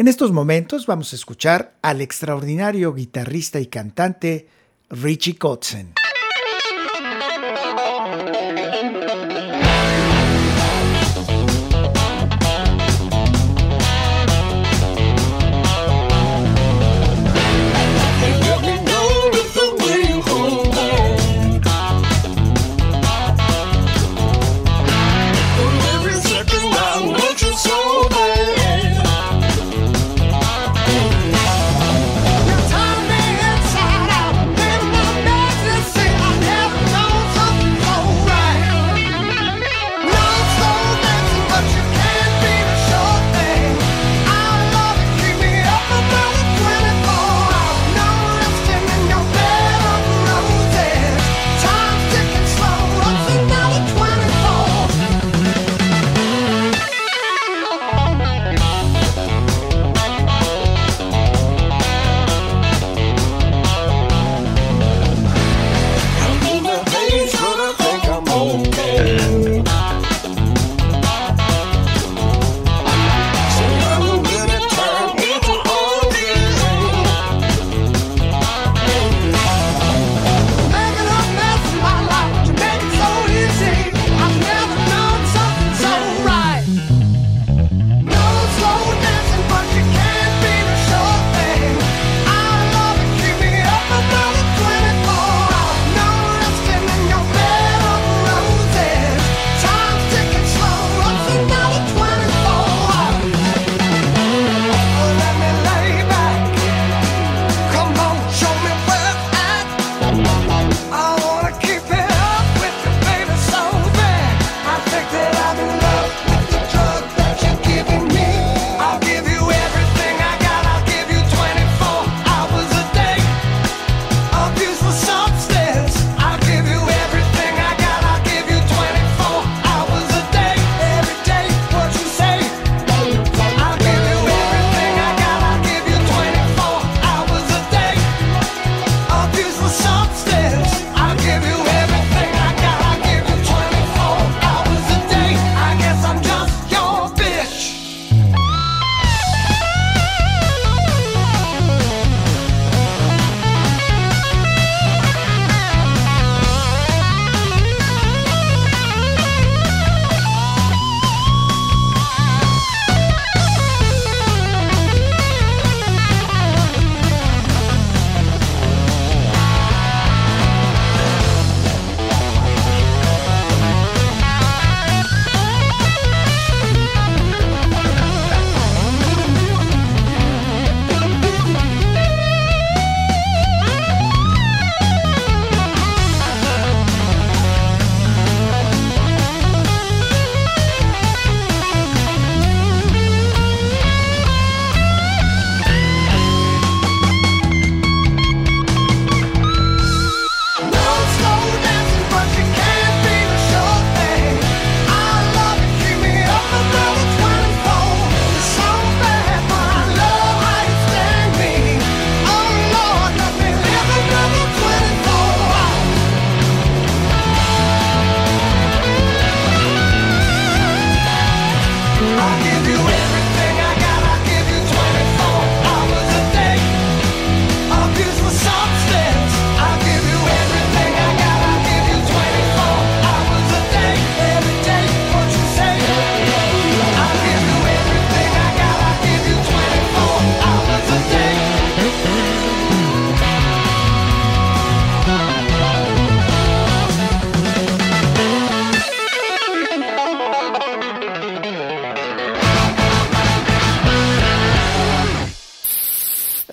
En estos momentos vamos a escuchar al extraordinario guitarrista y cantante Richie Kotzen.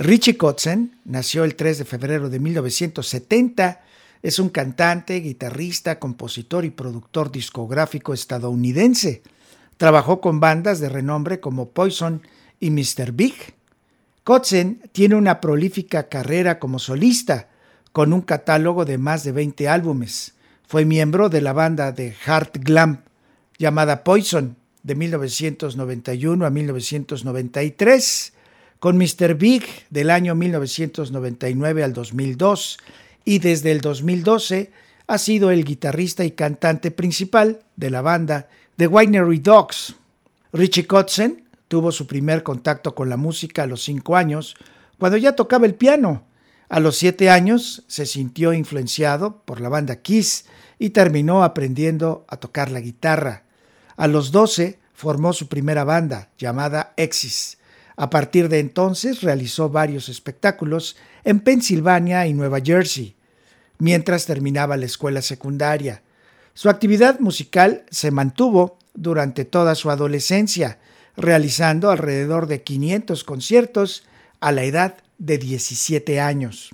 Richie Kotzen nació el 3 de febrero de 1970. Es un cantante, guitarrista, compositor y productor discográfico estadounidense. Trabajó con bandas de renombre como Poison y Mr. Big. Kotzen tiene una prolífica carrera como solista, con un catálogo de más de 20 álbumes. Fue miembro de la banda de hard glam llamada Poison de 1991 a 1993, con Mr. Big del año 1999 al 2002 y desde el 2012 ha sido el guitarrista y cantante principal de la banda The Winery Dogs. Richie Kotzen tuvo su primer contacto con la música a los cinco años, cuando ya tocaba el piano. A los siete años se sintió influenciado por la banda Kiss y terminó aprendiendo a tocar la guitarra. A los doce formó su primera banda, llamada Exis. A partir de entonces realizó varios espectáculos en Pensilvania y Nueva Jersey, mientras terminaba la escuela secundaria. Su actividad musical se mantuvo durante toda su adolescencia, realizando alrededor de 500 conciertos a la edad de 17 años.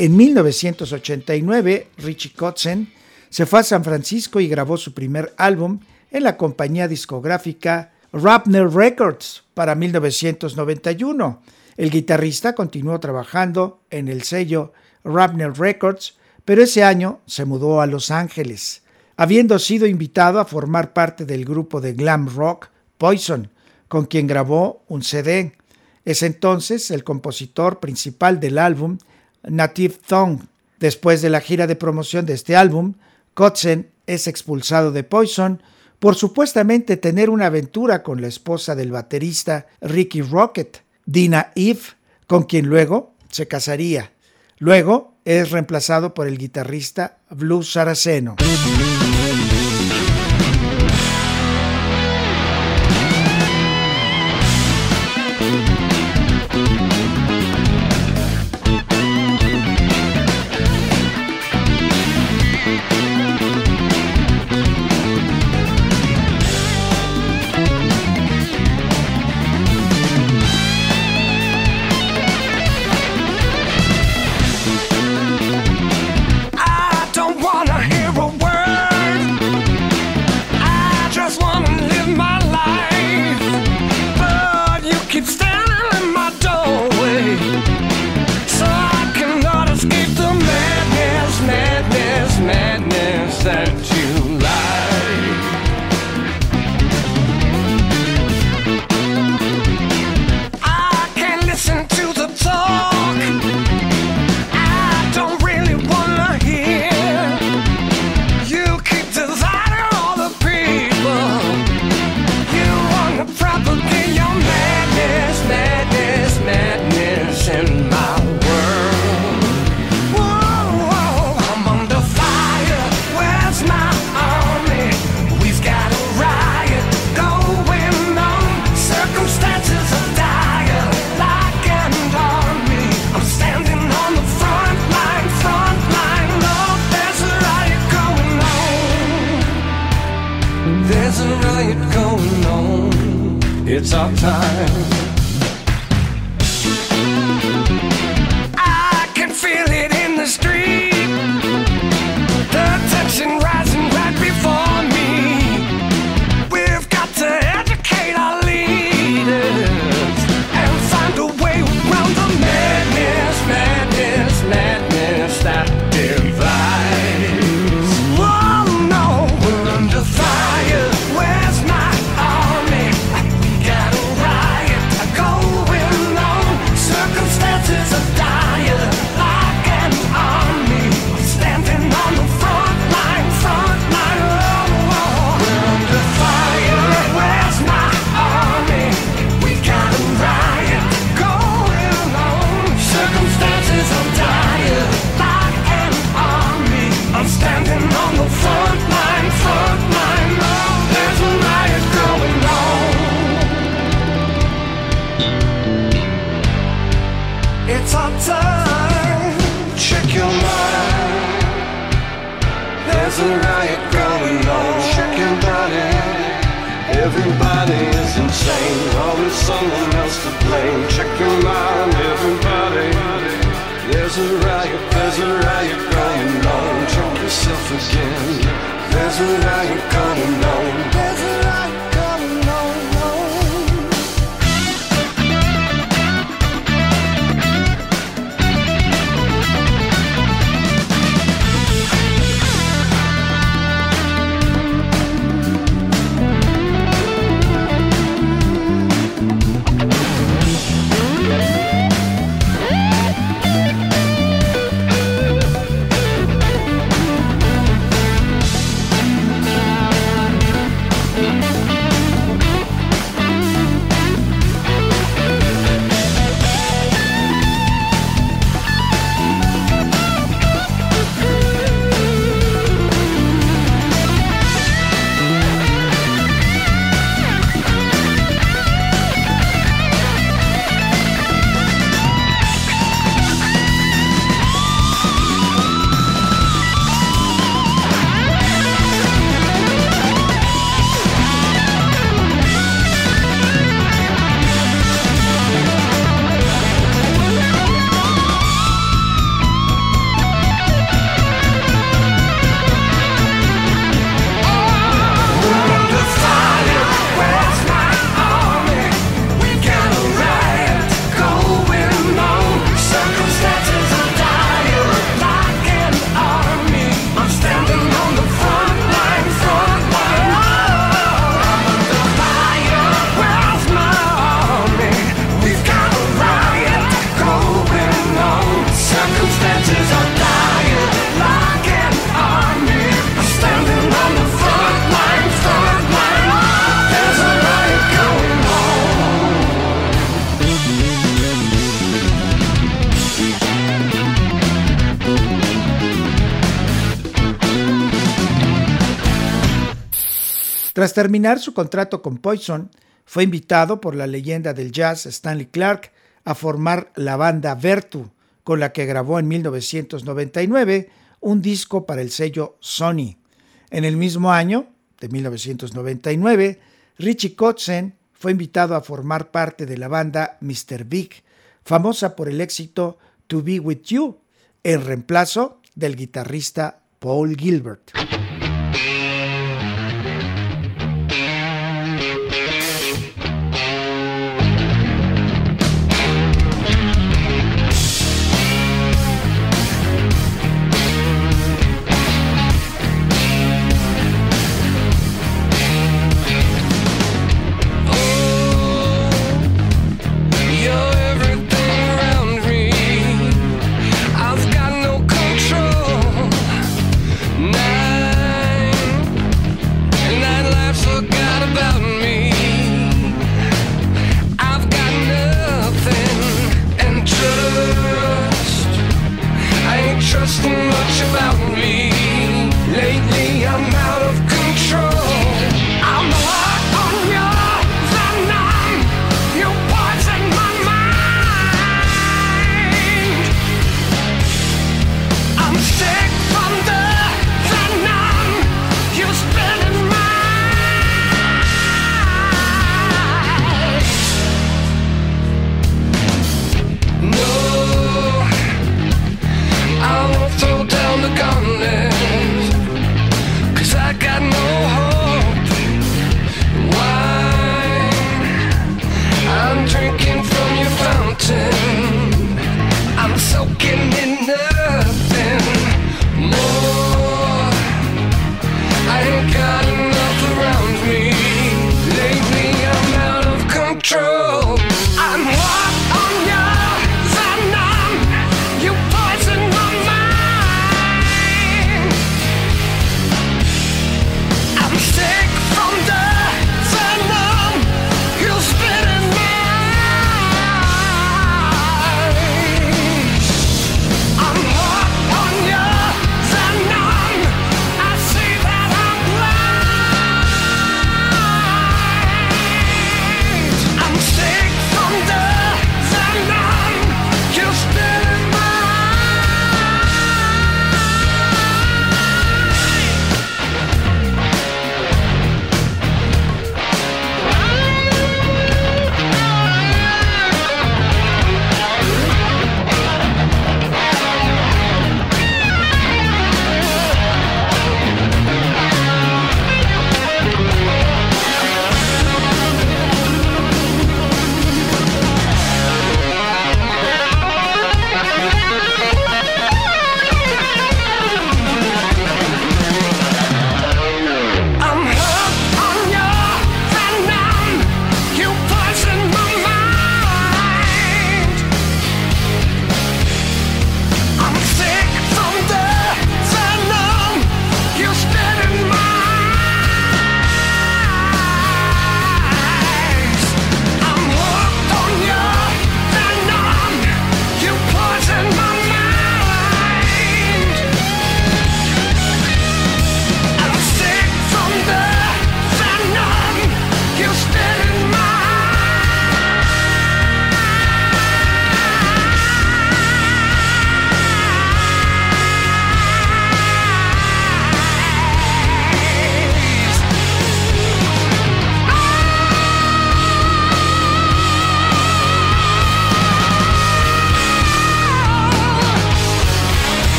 En 1989, Richie Kotzen se fue a San Francisco y grabó su primer álbum en la compañía discográfica Rapner Records para 1991. El guitarrista continuó trabajando en el sello Rapner Records, pero ese año se mudó a Los Ángeles, habiendo sido invitado a formar parte del grupo de glam rock Poison, con quien grabó un CD. Es entonces el compositor principal del álbum Native Tongue. Después de la gira de promoción de este álbum, Kotzen es expulsado de Poison por supuestamente tener una aventura con la esposa del baterista Ricky Rocket, Dina Eve, con quien luego se casaría. Luego es reemplazado por el guitarrista Blue Saraceno. time. Tras terminar su contrato con Poison, fue invitado por la leyenda del jazz Stanley Clark a formar la banda Vertu, con la que grabó en 1999 un disco para el sello Sony. En el mismo año, de 1999, Richie Kotzen fue invitado a formar parte de la banda Mr. Big, famosa por el éxito To Be With You, en reemplazo del guitarrista Paul Gilbert. En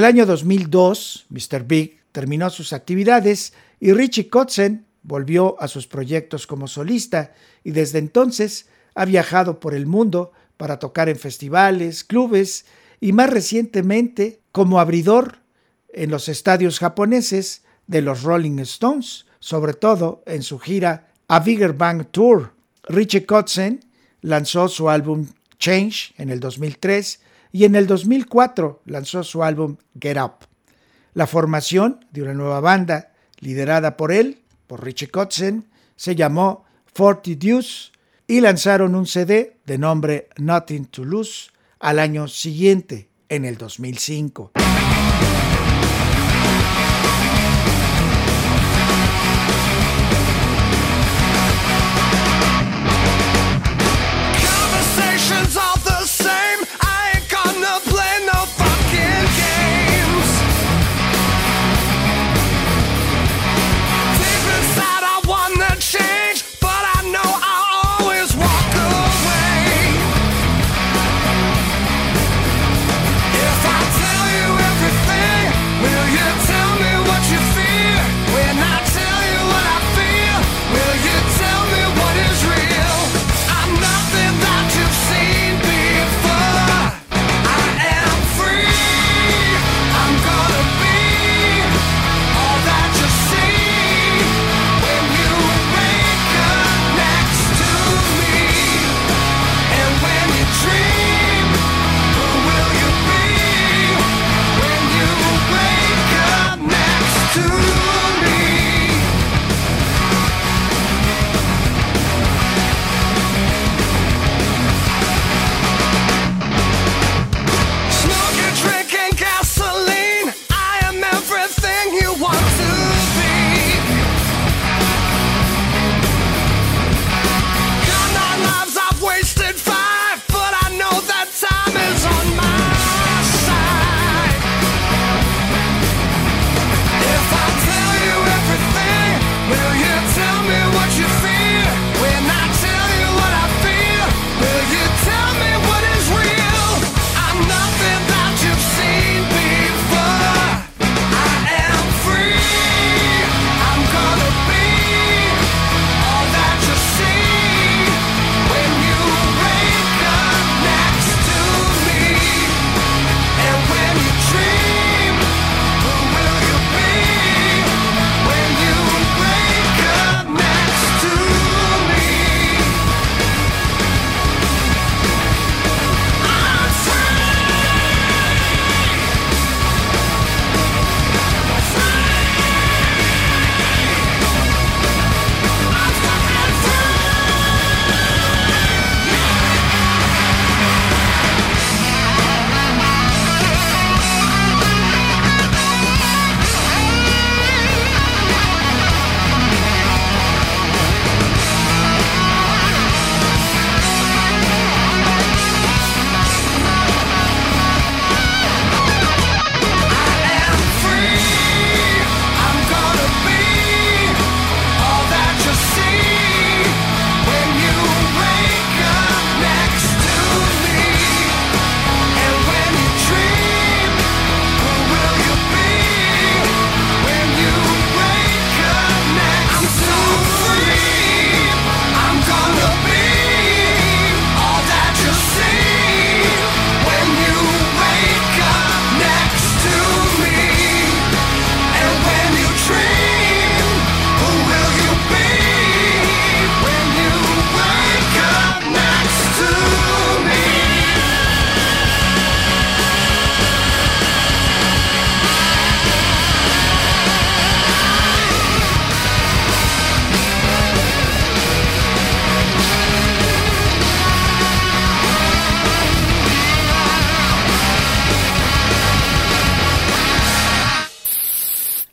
el año 2002, Mr. Big terminó sus actividades y Richie Kotzen volvió a sus proyectos como solista y desde entonces ha viajado por el mundo para tocar en festivales, clubes y más recientemente como abridor en los estadios japoneses de los Rolling Stones, sobre todo en su gira A Bigger Bang Tour. Richie Kotzen lanzó su álbum Change en el 2003 y en el 2004 lanzó su álbum Get Up. La formación de una nueva banda, liderada por él, por Richie Kotzen, se llamó Forty Deuce y lanzaron un CD de nombre Nothing to Lose al año siguiente, en el 2005.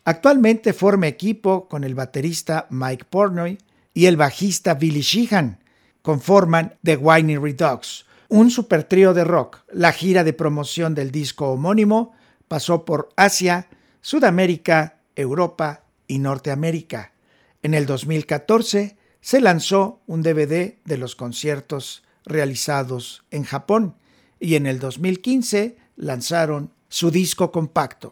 Actualmente forma equipo con el baterista Mike Pornoy y el bajista Billy Sheehan. Conforman The Whiny Redux, un super trío de rock. La gira de promoción del disco homónimo pasó por Asia, Sudamérica, Europa y Norteamérica. En el 2014 se lanzó un DVD de los conciertos realizados en Japón y en el 2015 lanzaron su disco compacto.